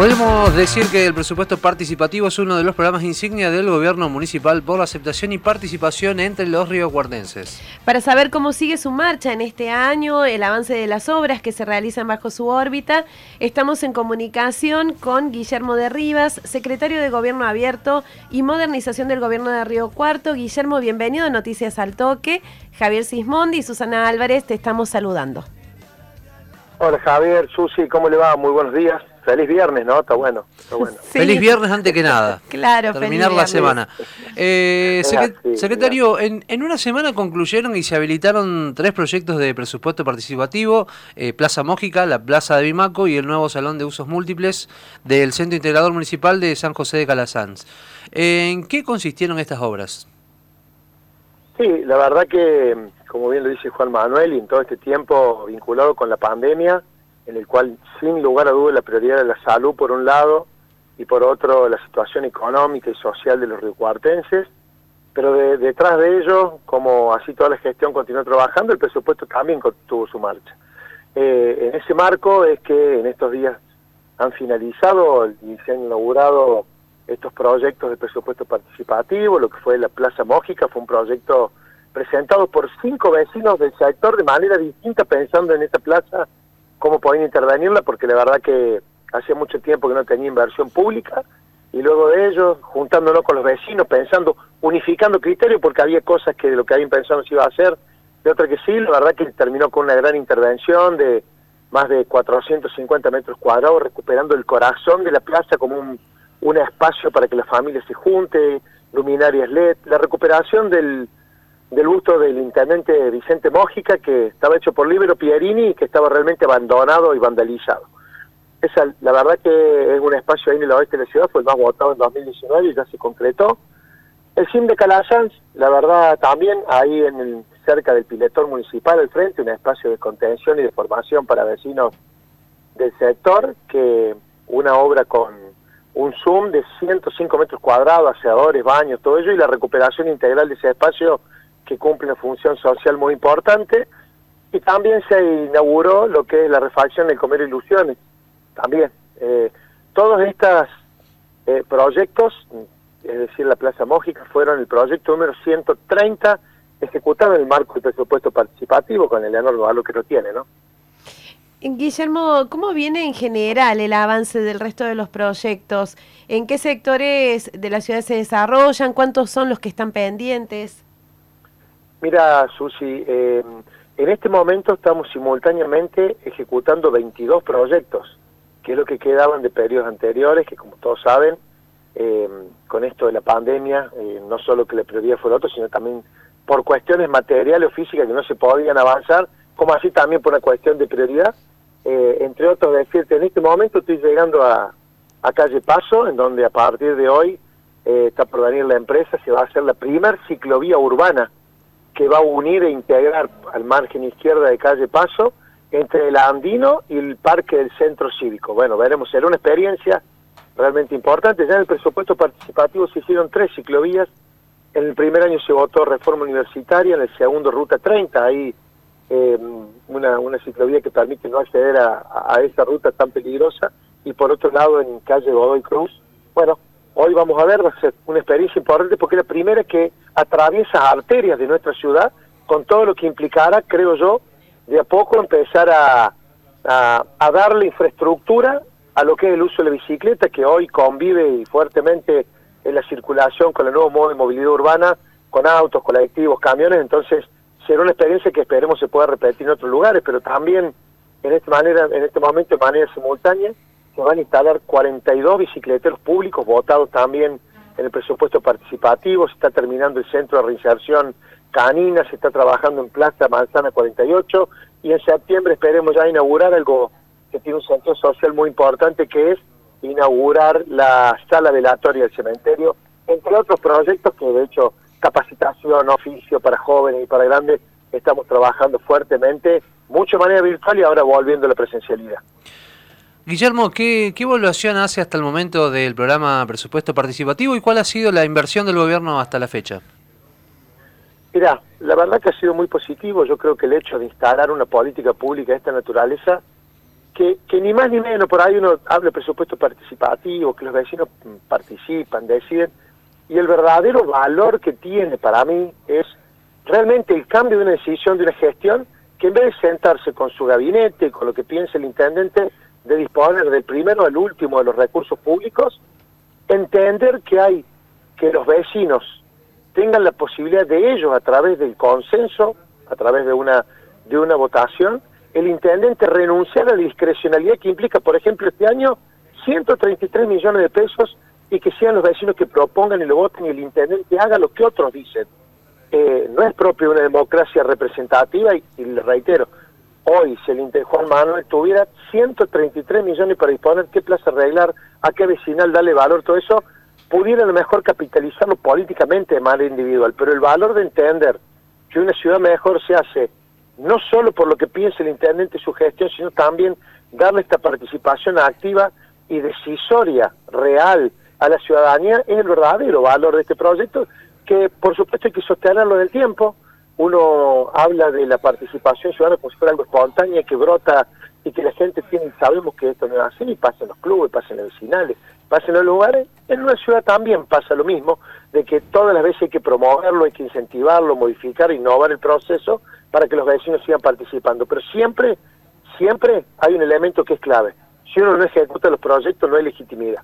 Podemos decir que el presupuesto participativo es uno de los programas insignia del gobierno municipal por la aceptación y participación entre los riocuartenses. Para saber cómo sigue su marcha en este año, el avance de las obras que se realizan bajo su órbita, estamos en comunicación con Guillermo de Rivas, secretario de Gobierno Abierto y Modernización del Gobierno de Río Cuarto. Guillermo, bienvenido a Noticias al Toque. Javier Sismondi y Susana Álvarez te estamos saludando. Hola Javier, Susi, ¿cómo le va? Muy buenos días. Feliz viernes, ¿no? Está bueno. Está bueno. Feliz viernes antes que nada. claro, Terminar la semana. Eh, secretario, en, en, una semana concluyeron y se habilitaron tres proyectos de presupuesto participativo, eh, Plaza Mójica, la Plaza de Bimaco y el nuevo Salón de Usos Múltiples del Centro Integrador Municipal de San José de Calasanz. ¿En qué consistieron estas obras? Sí, la verdad que, como bien lo dice Juan Manuel, y en todo este tiempo vinculado con la pandemia, en el cual sin lugar a dudas la prioridad de la salud por un lado y por otro la situación económica y social de los riocuartenses, pero detrás de ello, como así toda la gestión continuó trabajando, el presupuesto también tuvo su marcha. Eh, en ese marco es que en estos días han finalizado y se han inaugurado estos proyectos de presupuesto participativo, lo que fue la Plaza Mójica, fue un proyecto presentado por cinco vecinos del sector de manera distinta, pensando en esta plaza, cómo podían intervenirla, porque la verdad que hacía mucho tiempo que no tenía inversión pública, y luego de ello, juntándonos con los vecinos, pensando, unificando criterios, porque había cosas que de lo que habían pensado se iba a hacer, de otra que sí, la verdad que terminó con una gran intervención de más de 450 metros cuadrados, recuperando el corazón de la plaza como un un espacio para que la familia se junte, luminarias LED, la recuperación del, del busto del intendente Vicente Mójica, que estaba hecho por Libero Pierini y que estaba realmente abandonado y vandalizado. Esa, la verdad que es un espacio ahí en el oeste de la ciudad, fue el más votado en 2019 y ya se concretó. El CIM de Calasanz, la verdad también ahí en cerca del piletón municipal al frente, un espacio de contención y de formación para vecinos del sector, que una obra con un Zoom de 105 metros cuadrados, aseadores, baños, todo ello, y la recuperación integral de ese espacio que cumple una función social muy importante. Y también se inauguró lo que es la refacción del Comer Ilusiones, también. Eh, todos estos eh, proyectos, es decir, la Plaza Mójica, fueron el proyecto número 130 ejecutado en el marco del presupuesto participativo, con el enorme valor que lo tiene, ¿no? Guillermo, ¿cómo viene en general el avance del resto de los proyectos? ¿En qué sectores de la ciudad se desarrollan? ¿Cuántos son los que están pendientes? Mira, Susi, eh, en este momento estamos simultáneamente ejecutando 22 proyectos, que es lo que quedaban de periodos anteriores, que como todos saben, eh, con esto de la pandemia, eh, no solo que la prioridad fue el otro, sino también por cuestiones materiales o físicas que no se podían avanzar, como así también por una cuestión de prioridad, eh, entre otros decirte, en este momento estoy llegando a, a calle Paso, en donde a partir de hoy está por venir la empresa, se va a hacer la primer ciclovía urbana que va a unir e integrar al margen izquierda de calle Paso entre el Andino y el parque del centro cívico. Bueno, veremos, será una experiencia realmente importante. Ya en el presupuesto participativo se hicieron tres ciclovías. En el primer año se votó reforma universitaria, en el segundo ruta 30, ahí eh, una, una ciclovía que permite no acceder a, a, esa ruta tan peligrosa y por otro lado en calle Godoy Cruz. Bueno, hoy vamos a ver, va a ser una experiencia importante porque es la primera que atraviesa arterias de nuestra ciudad con todo lo que implicará, creo yo, de a poco empezar a, a, a darle infraestructura a lo que es el uso de la bicicleta, que hoy convive fuertemente en la circulación con el nuevo modo de movilidad urbana, con autos, colectivos, camiones, entonces será una experiencia que esperemos se pueda repetir en otros lugares, pero también en esta manera, en este momento de manera simultánea, se van a instalar 42 bicicleteros públicos votados también en el presupuesto participativo, se está terminando el centro de reinserción canina, se está trabajando en Plaza Manzana 48 y en septiembre esperemos ya inaugurar algo que tiene un centro social muy importante que es inaugurar la sala velatoria del cementerio, entre otros proyectos que de hecho capacitación, oficio para jóvenes y para grandes, estamos trabajando fuertemente, mucho de manera virtual y ahora volviendo a la presencialidad. Guillermo, ¿qué, ¿qué evaluación hace hasta el momento del programa Presupuesto Participativo y cuál ha sido la inversión del gobierno hasta la fecha? Mira, la verdad que ha sido muy positivo. Yo creo que el hecho de instalar una política pública de esta naturaleza, que, que ni más ni menos, por ahí uno habla de presupuesto participativo, que los vecinos participan, deciden, y el verdadero valor que tiene para mí es realmente el cambio de una decisión, de una gestión, que en vez de sentarse con su gabinete, con lo que piensa el intendente, de disponer del primero al último de los recursos públicos, entender que hay que los vecinos tengan la posibilidad de ellos, a través del consenso, a través de una, de una votación, el intendente renunciar a la discrecionalidad que implica, por ejemplo, este año 133 millones de pesos y que sean los vecinos que propongan y lo voten y el intendente haga lo que otros dicen. Eh, no es propio una democracia representativa y, le reitero, hoy si el intendente Juan Manuel tuviera 133 millones para disponer qué plaza arreglar, a qué vecinal darle valor, todo eso, pudiera a lo mejor capitalizarlo políticamente de manera individual, pero el valor de entender que una ciudad mejor se hace no solo por lo que piensa el intendente y su gestión, sino también darle esta participación activa y decisoria, real, a la ciudadanía, es el verdadero valor de este proyecto, que por supuesto hay que sostenerlo en el tiempo. Uno habla de la participación ciudadana como si fuera algo espontáneo que brota y que la gente tiene, sabemos que esto no es así, y pasa en los clubes, pasa en los vecinales, pasa en los lugares, en una ciudad también pasa lo mismo, de que todas las veces hay que promoverlo, hay que incentivarlo, modificar, innovar el proceso para que los vecinos sigan participando. Pero siempre, siempre hay un elemento que es clave. Si uno no ejecuta los proyectos, no hay legitimidad.